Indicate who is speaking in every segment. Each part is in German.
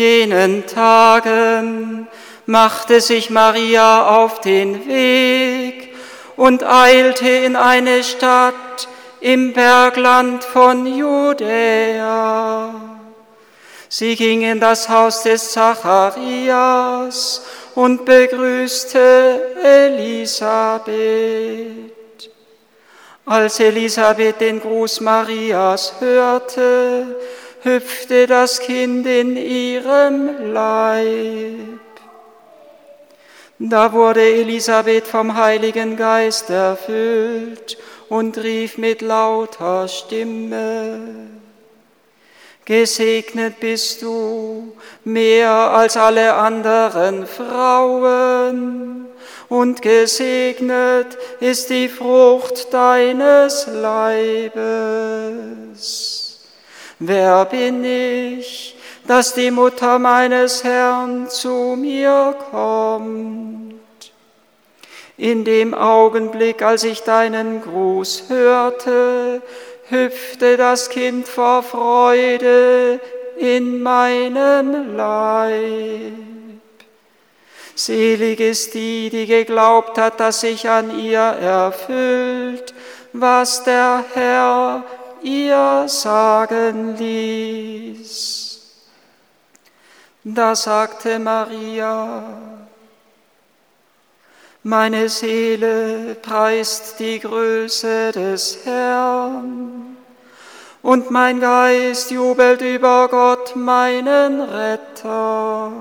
Speaker 1: Jenen Tagen machte sich Maria auf den Weg und eilte in eine Stadt im Bergland von Judäa. Sie ging in das Haus des Zacharias und begrüßte Elisabeth. Als Elisabeth den Gruß Marias hörte, hüpfte das Kind in ihrem Leib. Da wurde Elisabeth vom Heiligen Geist erfüllt und rief mit lauter Stimme, Gesegnet bist du mehr als alle anderen Frauen und gesegnet ist die Frucht deines Leibes. Wer bin ich, dass die Mutter meines Herrn zu mir kommt? In dem Augenblick, als ich deinen Gruß hörte, hüpfte das Kind vor Freude in meinem Leib. Selig ist die, die geglaubt hat, dass sich an ihr erfüllt, was der Herr ihr sagen ließ. Da sagte Maria, meine Seele preist die Größe des Herrn und mein Geist jubelt über Gott, meinen Retter.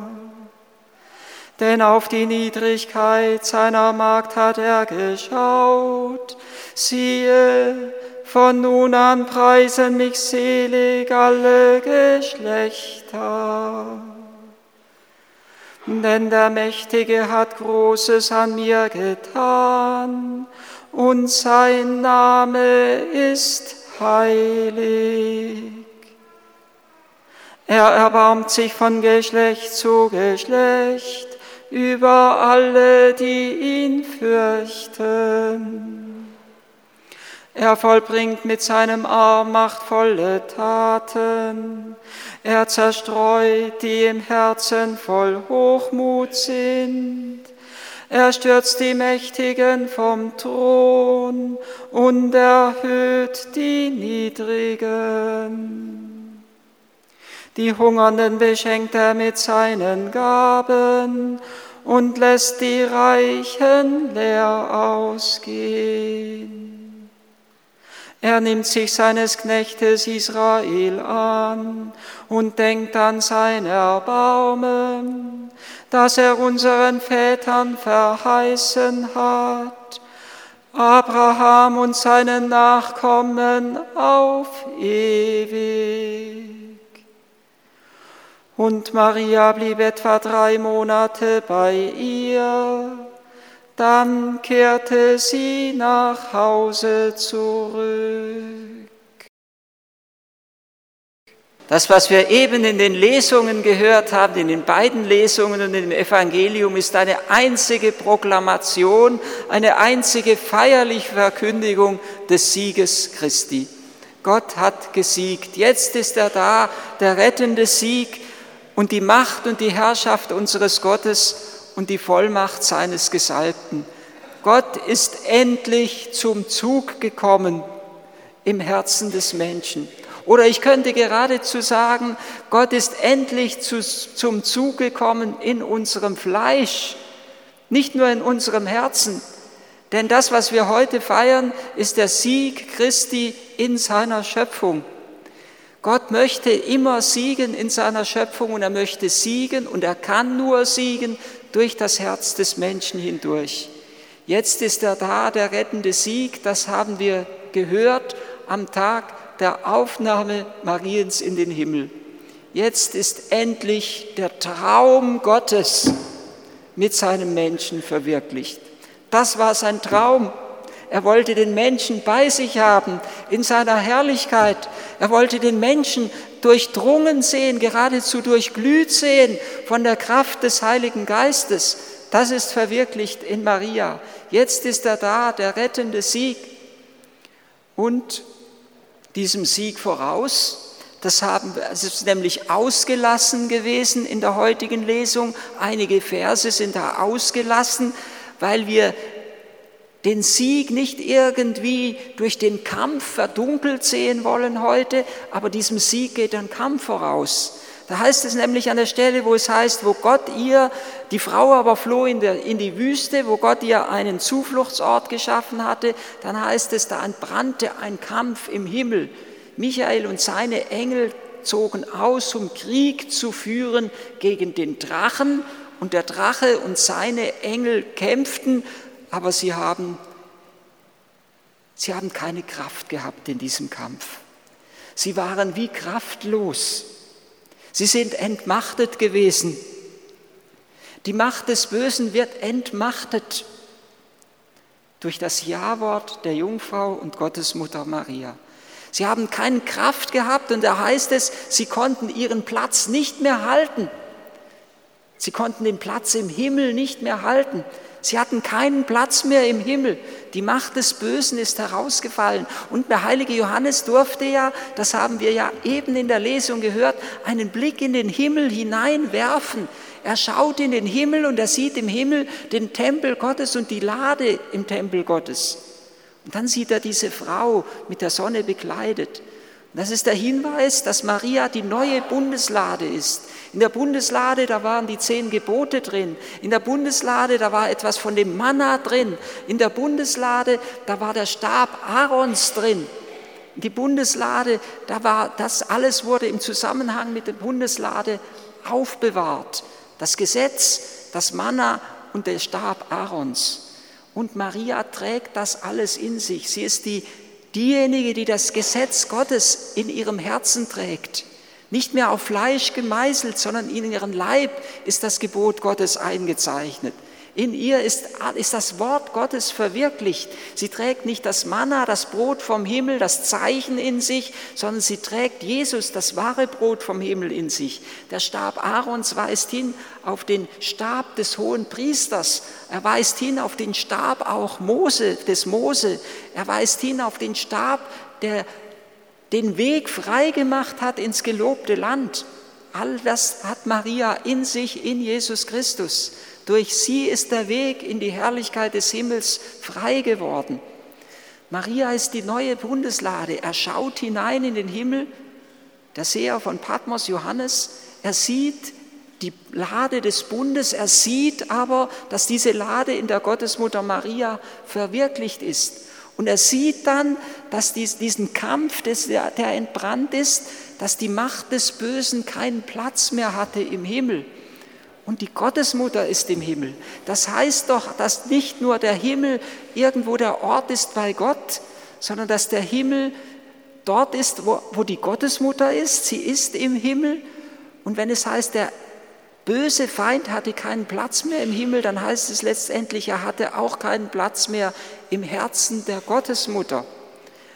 Speaker 1: Denn auf die Niedrigkeit seiner Magd hat er geschaut. Siehe, von nun an preisen mich selig alle Geschlechter. Denn der Mächtige hat Großes an mir getan und sein Name ist heilig. Er erbarmt sich von Geschlecht zu Geschlecht über alle, die ihn fürchten. Er vollbringt mit seinem Arm machtvolle Taten. Er zerstreut, die im Herzen voll Hochmut sind. Er stürzt die Mächtigen vom Thron und erhöht die Niedrigen. Die Hungernden beschenkt er mit seinen Gaben und lässt die Reichen leer ausgehen. Er nimmt sich seines Knechtes Israel an und denkt an sein Erbarmen, das er unseren Vätern verheißen hat, Abraham und seinen Nachkommen auf ewig. Und Maria blieb etwa drei Monate bei ihr dann kehrte sie nach Hause zurück. Das, was wir eben in den Lesungen gehört haben, in den beiden Lesungen und im Evangelium, ist eine einzige Proklamation, eine einzige feierliche Verkündigung des Sieges Christi. Gott hat gesiegt. Jetzt ist er da, der rettende Sieg und die Macht und die Herrschaft unseres Gottes und die Vollmacht seines Gesalbten. Gott ist endlich zum Zug gekommen im Herzen des Menschen. Oder ich könnte geradezu sagen, Gott ist endlich zu, zum Zug gekommen in unserem Fleisch, nicht nur in unserem Herzen. Denn das, was wir heute feiern, ist der Sieg Christi in seiner Schöpfung. Gott möchte immer siegen in seiner Schöpfung und er möchte siegen und er kann nur siegen durch das Herz des Menschen hindurch. Jetzt ist er da, der rettende Sieg, das haben wir gehört am Tag der Aufnahme Mariens in den Himmel. Jetzt ist endlich der Traum Gottes mit seinem Menschen verwirklicht. Das war sein Traum. Er wollte den Menschen bei sich haben in seiner Herrlichkeit. Er wollte den Menschen durchdrungen sehen, geradezu durchglüht sehen von der Kraft des Heiligen Geistes. Das ist verwirklicht in Maria. Jetzt ist er da, der rettende Sieg. Und diesem Sieg voraus, Das, haben, das ist nämlich ausgelassen gewesen in der heutigen Lesung. Einige Verse sind da ausgelassen, weil wir den Sieg nicht irgendwie durch den Kampf verdunkelt sehen wollen heute, aber diesem Sieg geht ein Kampf voraus. Da heißt es nämlich an der Stelle, wo es heißt, wo Gott ihr, die Frau aber floh in, der, in die Wüste, wo Gott ihr einen Zufluchtsort geschaffen hatte, dann heißt es, da entbrannte ein Kampf im Himmel. Michael und seine Engel zogen aus, um Krieg zu führen gegen den Drachen. Und der Drache und seine Engel kämpften, aber sie haben, sie haben keine Kraft gehabt in diesem Kampf. Sie waren wie kraftlos. Sie sind entmachtet gewesen. Die Macht des Bösen wird entmachtet durch das Ja-Wort der Jungfrau und Gottesmutter Maria. Sie haben keine Kraft gehabt und da heißt es, sie konnten ihren Platz nicht mehr halten. Sie konnten den Platz im Himmel nicht mehr halten. Sie hatten keinen Platz mehr im Himmel. Die Macht des Bösen ist herausgefallen. Und der heilige Johannes durfte ja, das haben wir ja eben in der Lesung gehört, einen Blick in den Himmel hineinwerfen. Er schaut in den Himmel und er sieht im Himmel den Tempel Gottes und die Lade im Tempel Gottes. Und dann sieht er diese Frau mit der Sonne bekleidet. Das ist der Hinweis, dass Maria die neue Bundeslade ist. In der Bundeslade, da waren die zehn Gebote drin. In der Bundeslade, da war etwas von dem Manna drin. In der Bundeslade, da war der Stab Aarons drin. Die Bundeslade, da war das alles wurde im Zusammenhang mit der Bundeslade aufbewahrt. Das Gesetz, das Manna und der Stab Aarons. Und Maria trägt das alles in sich. Sie ist die diejenige, die das Gesetz Gottes in ihrem Herzen trägt, nicht mehr auf Fleisch gemeißelt, sondern in ihren Leib ist das Gebot Gottes eingezeichnet. In ihr ist, ist das Wort Gottes verwirklicht. Sie trägt nicht das Manna, das Brot vom Himmel, das Zeichen in sich, sondern sie trägt Jesus, das wahre Brot vom Himmel in sich. Der Stab Aarons weist hin auf den Stab des hohen Priesters. Er weist hin auf den Stab auch Mose, des Mose. Er weist hin auf den Stab, der den Weg freigemacht hat ins gelobte Land. All das hat Maria in sich, in Jesus Christus. Durch sie ist der Weg in die Herrlichkeit des Himmels frei geworden. Maria ist die neue Bundeslade. Er schaut hinein in den Himmel. Der Seher von Patmos, Johannes, er sieht die Lade des Bundes, er sieht aber, dass diese Lade in der Gottesmutter Maria verwirklicht ist. Und er sieht dann, dass dies, diesen Kampf, der entbrannt ist, dass die Macht des Bösen keinen Platz mehr hatte im Himmel. Und die Gottesmutter ist im Himmel. Das heißt doch, dass nicht nur der Himmel irgendwo der Ort ist bei Gott, sondern dass der Himmel dort ist, wo, wo die Gottesmutter ist. Sie ist im Himmel. Und wenn es heißt, der böse Feind hatte keinen Platz mehr im Himmel, dann heißt es letztendlich, er hatte auch keinen Platz mehr im Herzen der Gottesmutter.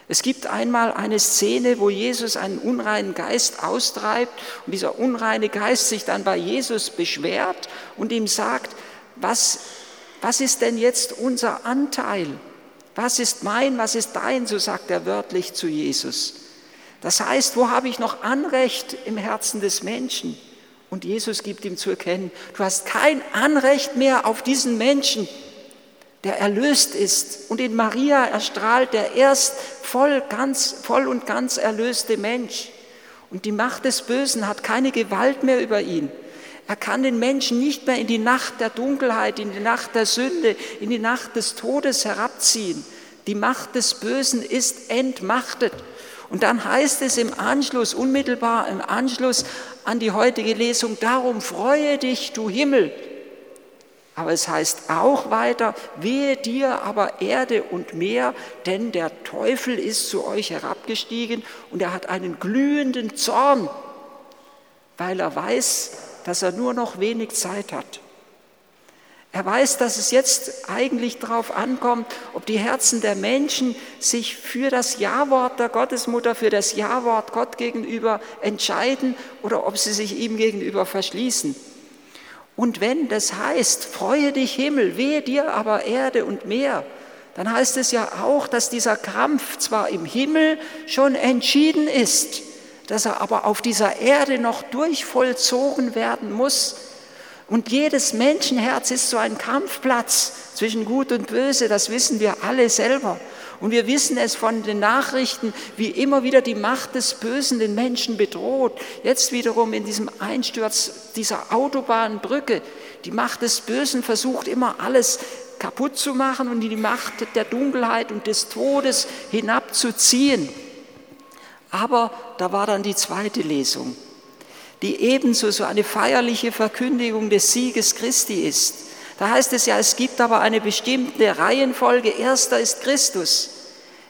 Speaker 1: Es gibt einmal eine Szene, wo Jesus einen unreinen Geist austreibt und dieser unreine Geist sich dann bei Jesus beschwert und ihm sagt, was, was ist denn jetzt unser Anteil? Was ist mein, was ist dein? So sagt er wörtlich zu Jesus. Das heißt, wo habe ich noch Anrecht im Herzen des Menschen? Und Jesus gibt ihm zu erkennen, du hast kein Anrecht mehr auf diesen Menschen, der erlöst ist. Und in Maria erstrahlt der erst voll, ganz, voll und ganz erlöste Mensch. Und die Macht des Bösen hat keine Gewalt mehr über ihn. Er kann den Menschen nicht mehr in die Nacht der Dunkelheit, in die Nacht der Sünde, in die Nacht des Todes herabziehen. Die Macht des Bösen ist entmachtet. Und dann heißt es im Anschluss, unmittelbar im Anschluss an die heutige Lesung, darum freue dich, du Himmel, aber es heißt auch weiter, wehe dir aber Erde und Meer, denn der Teufel ist zu euch herabgestiegen und er hat einen glühenden Zorn, weil er weiß, dass er nur noch wenig Zeit hat. Er weiß, dass es jetzt eigentlich darauf ankommt, ob die Herzen der Menschen sich für das Ja-Wort der Gottesmutter, für das Ja-Wort Gott gegenüber entscheiden oder ob sie sich ihm gegenüber verschließen. Und wenn das heißt, freue dich Himmel, wehe dir aber Erde und Meer, dann heißt es ja auch, dass dieser Kampf zwar im Himmel schon entschieden ist, dass er aber auf dieser Erde noch durchvollzogen werden muss. Und jedes Menschenherz ist so ein Kampfplatz zwischen Gut und Böse, das wissen wir alle selber. Und wir wissen es von den Nachrichten, wie immer wieder die Macht des Bösen den Menschen bedroht. Jetzt wiederum in diesem Einsturz dieser Autobahnbrücke. Die Macht des Bösen versucht immer alles kaputt zu machen und die Macht der Dunkelheit und des Todes hinabzuziehen. Aber da war dann die zweite Lesung, die ebenso so eine feierliche Verkündigung des Sieges Christi ist. Da heißt es ja, es gibt aber eine bestimmte Reihenfolge. Erster ist Christus.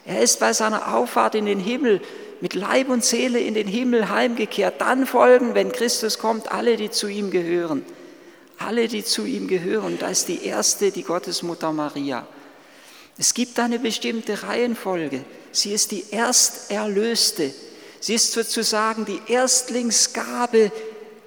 Speaker 1: Er ist bei seiner Auffahrt in den Himmel mit Leib und Seele in den Himmel heimgekehrt. Dann folgen, wenn Christus kommt, alle, die zu ihm gehören. Alle, die zu ihm gehören. Da ist die erste, die Gottesmutter Maria. Es gibt eine bestimmte Reihenfolge. Sie ist die Ersterlöste. Sie ist sozusagen die Erstlingsgabe,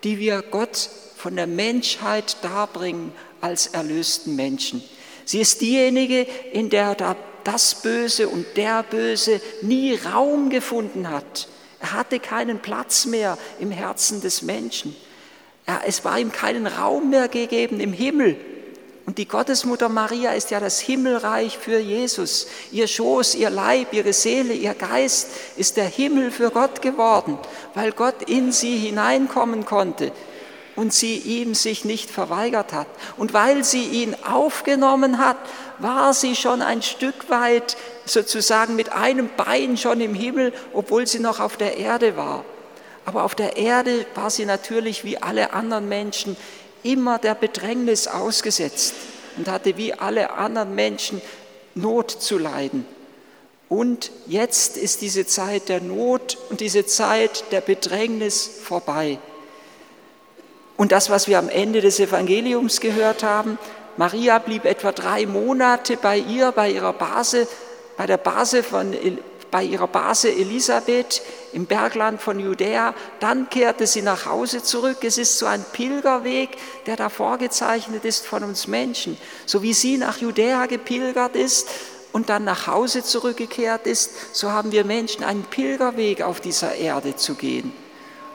Speaker 1: die wir Gott von der Menschheit darbringen als erlösten Menschen. Sie ist diejenige, in der das Böse und der Böse nie Raum gefunden hat. Er hatte keinen Platz mehr im Herzen des Menschen. Es war ihm keinen Raum mehr gegeben im Himmel. Und die Gottesmutter Maria ist ja das Himmelreich für Jesus. Ihr Schoß, ihr Leib, ihre Seele, ihr Geist ist der Himmel für Gott geworden, weil Gott in sie hineinkommen konnte und sie ihm sich nicht verweigert hat. Und weil sie ihn aufgenommen hat, war sie schon ein Stück weit sozusagen mit einem Bein schon im Himmel, obwohl sie noch auf der Erde war. Aber auf der Erde war sie natürlich wie alle anderen Menschen immer der Bedrängnis ausgesetzt und hatte wie alle anderen Menschen Not zu leiden. Und jetzt ist diese Zeit der Not und diese Zeit der Bedrängnis vorbei. Und das, was wir am Ende des Evangeliums gehört haben, Maria blieb etwa drei Monate bei ihr, bei ihrer Base, bei der Base von bei ihrer Base Elisabeth im Bergland von Judäa. Dann kehrte sie nach Hause zurück. Es ist so ein Pilgerweg, der da vorgezeichnet ist von uns Menschen. So wie sie nach Judäa gepilgert ist und dann nach Hause zurückgekehrt ist, so haben wir Menschen einen Pilgerweg auf dieser Erde zu gehen.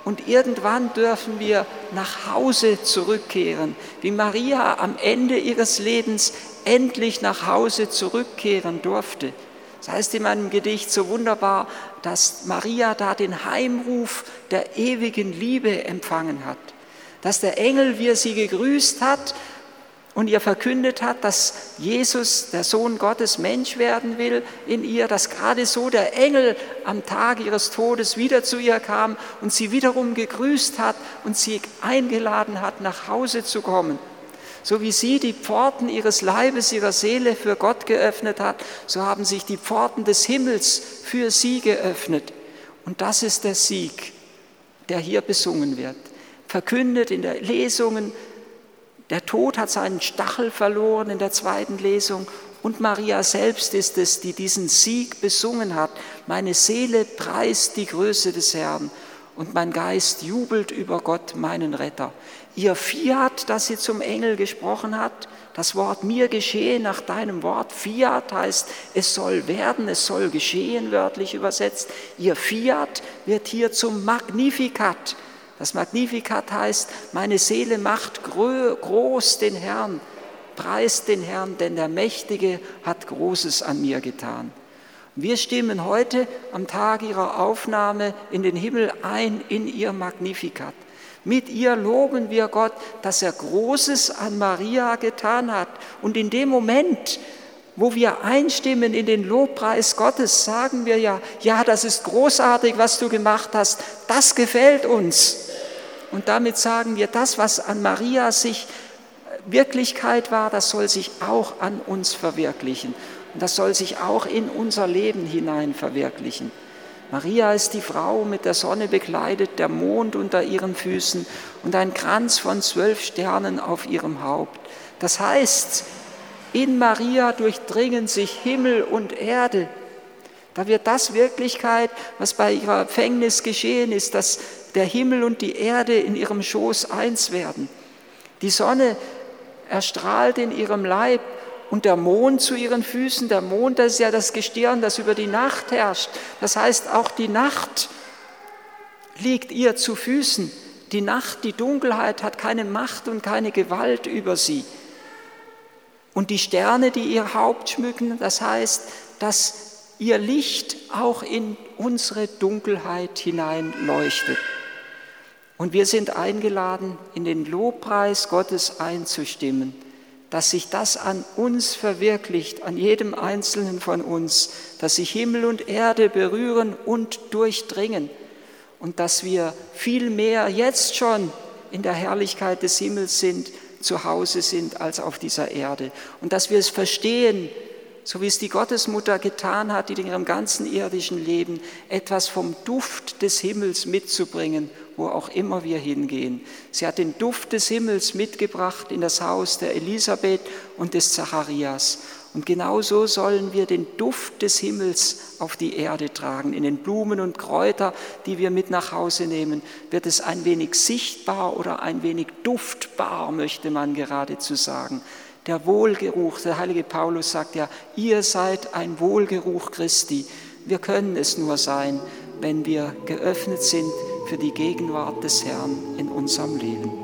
Speaker 1: Und irgendwann dürfen wir nach Hause zurückkehren, wie Maria am Ende ihres Lebens endlich nach Hause zurückkehren durfte. Das heißt in meinem Gedicht so wunderbar, dass Maria da den Heimruf der ewigen Liebe empfangen hat. Dass der Engel, wie er sie gegrüßt hat und ihr verkündet hat, dass Jesus, der Sohn Gottes, Mensch werden will in ihr, dass gerade so der Engel am Tag ihres Todes wieder zu ihr kam und sie wiederum gegrüßt hat und sie eingeladen hat, nach Hause zu kommen. So wie sie die Pforten ihres Leibes, ihrer Seele für Gott geöffnet hat, so haben sich die Pforten des Himmels für sie geöffnet. Und das ist der Sieg, der hier besungen wird. Verkündet in der Lesungen, der Tod hat seinen Stachel verloren in der zweiten Lesung und Maria selbst ist es, die diesen Sieg besungen hat. Meine Seele preist die Größe des Herrn und mein Geist jubelt über Gott, meinen Retter. Ihr Fiat, das sie zum Engel gesprochen hat, das Wort mir geschehe nach deinem Wort. Fiat heißt, es soll werden, es soll geschehen, wörtlich übersetzt. Ihr Fiat wird hier zum Magnificat. Das Magnificat heißt, meine Seele macht groß den Herrn, preist den Herrn, denn der Mächtige hat Großes an mir getan. Wir stimmen heute am Tag ihrer Aufnahme in den Himmel ein in ihr Magnificat. Mit ihr loben wir Gott, dass er Großes an Maria getan hat. Und in dem Moment, wo wir einstimmen in den Lobpreis Gottes, sagen wir ja, ja, das ist großartig, was du gemacht hast, das gefällt uns. Und damit sagen wir, das, was an Maria sich Wirklichkeit war, das soll sich auch an uns verwirklichen. Und das soll sich auch in unser Leben hinein verwirklichen. Maria ist die Frau mit der Sonne bekleidet, der Mond unter ihren Füßen und ein Kranz von zwölf Sternen auf ihrem Haupt. Das heißt, in Maria durchdringen sich Himmel und Erde. Da wird das Wirklichkeit, was bei ihrer Empfängnis geschehen ist, dass der Himmel und die Erde in ihrem Schoß eins werden. Die Sonne erstrahlt in ihrem Leib und der Mond zu ihren Füßen. Der Mond, das ist ja das Gestirn, das über die Nacht herrscht. Das heißt, auch die Nacht liegt ihr zu Füßen. Die Nacht, die Dunkelheit hat keine Macht und keine Gewalt über sie. Und die Sterne, die ihr Haupt schmücken, das heißt, dass ihr Licht auch in unsere Dunkelheit hinein leuchtet. Und wir sind eingeladen, in den Lobpreis Gottes einzustimmen, dass sich das an uns verwirklicht, an jedem Einzelnen von uns, dass sich Himmel und Erde berühren und durchdringen und dass wir viel mehr jetzt schon in der Herrlichkeit des Himmels sind, zu Hause sind als auf dieser Erde. Und dass wir es verstehen, so wie es die Gottesmutter getan hat, die in ihrem ganzen irdischen Leben etwas vom Duft des Himmels mitzubringen, wo auch immer wir hingehen. Sie hat den Duft des Himmels mitgebracht in das Haus der Elisabeth und des Zacharias. Und genauso sollen wir den Duft des Himmels auf die Erde tragen. In den Blumen und Kräuter, die wir mit nach Hause nehmen, wird es ein wenig sichtbar oder ein wenig duftbar, möchte man geradezu sagen der Wohlgeruch. Der heilige Paulus sagt ja, ihr seid ein Wohlgeruch Christi. Wir können es nur sein, wenn wir geöffnet sind für die Gegenwart des Herrn in unserem Leben.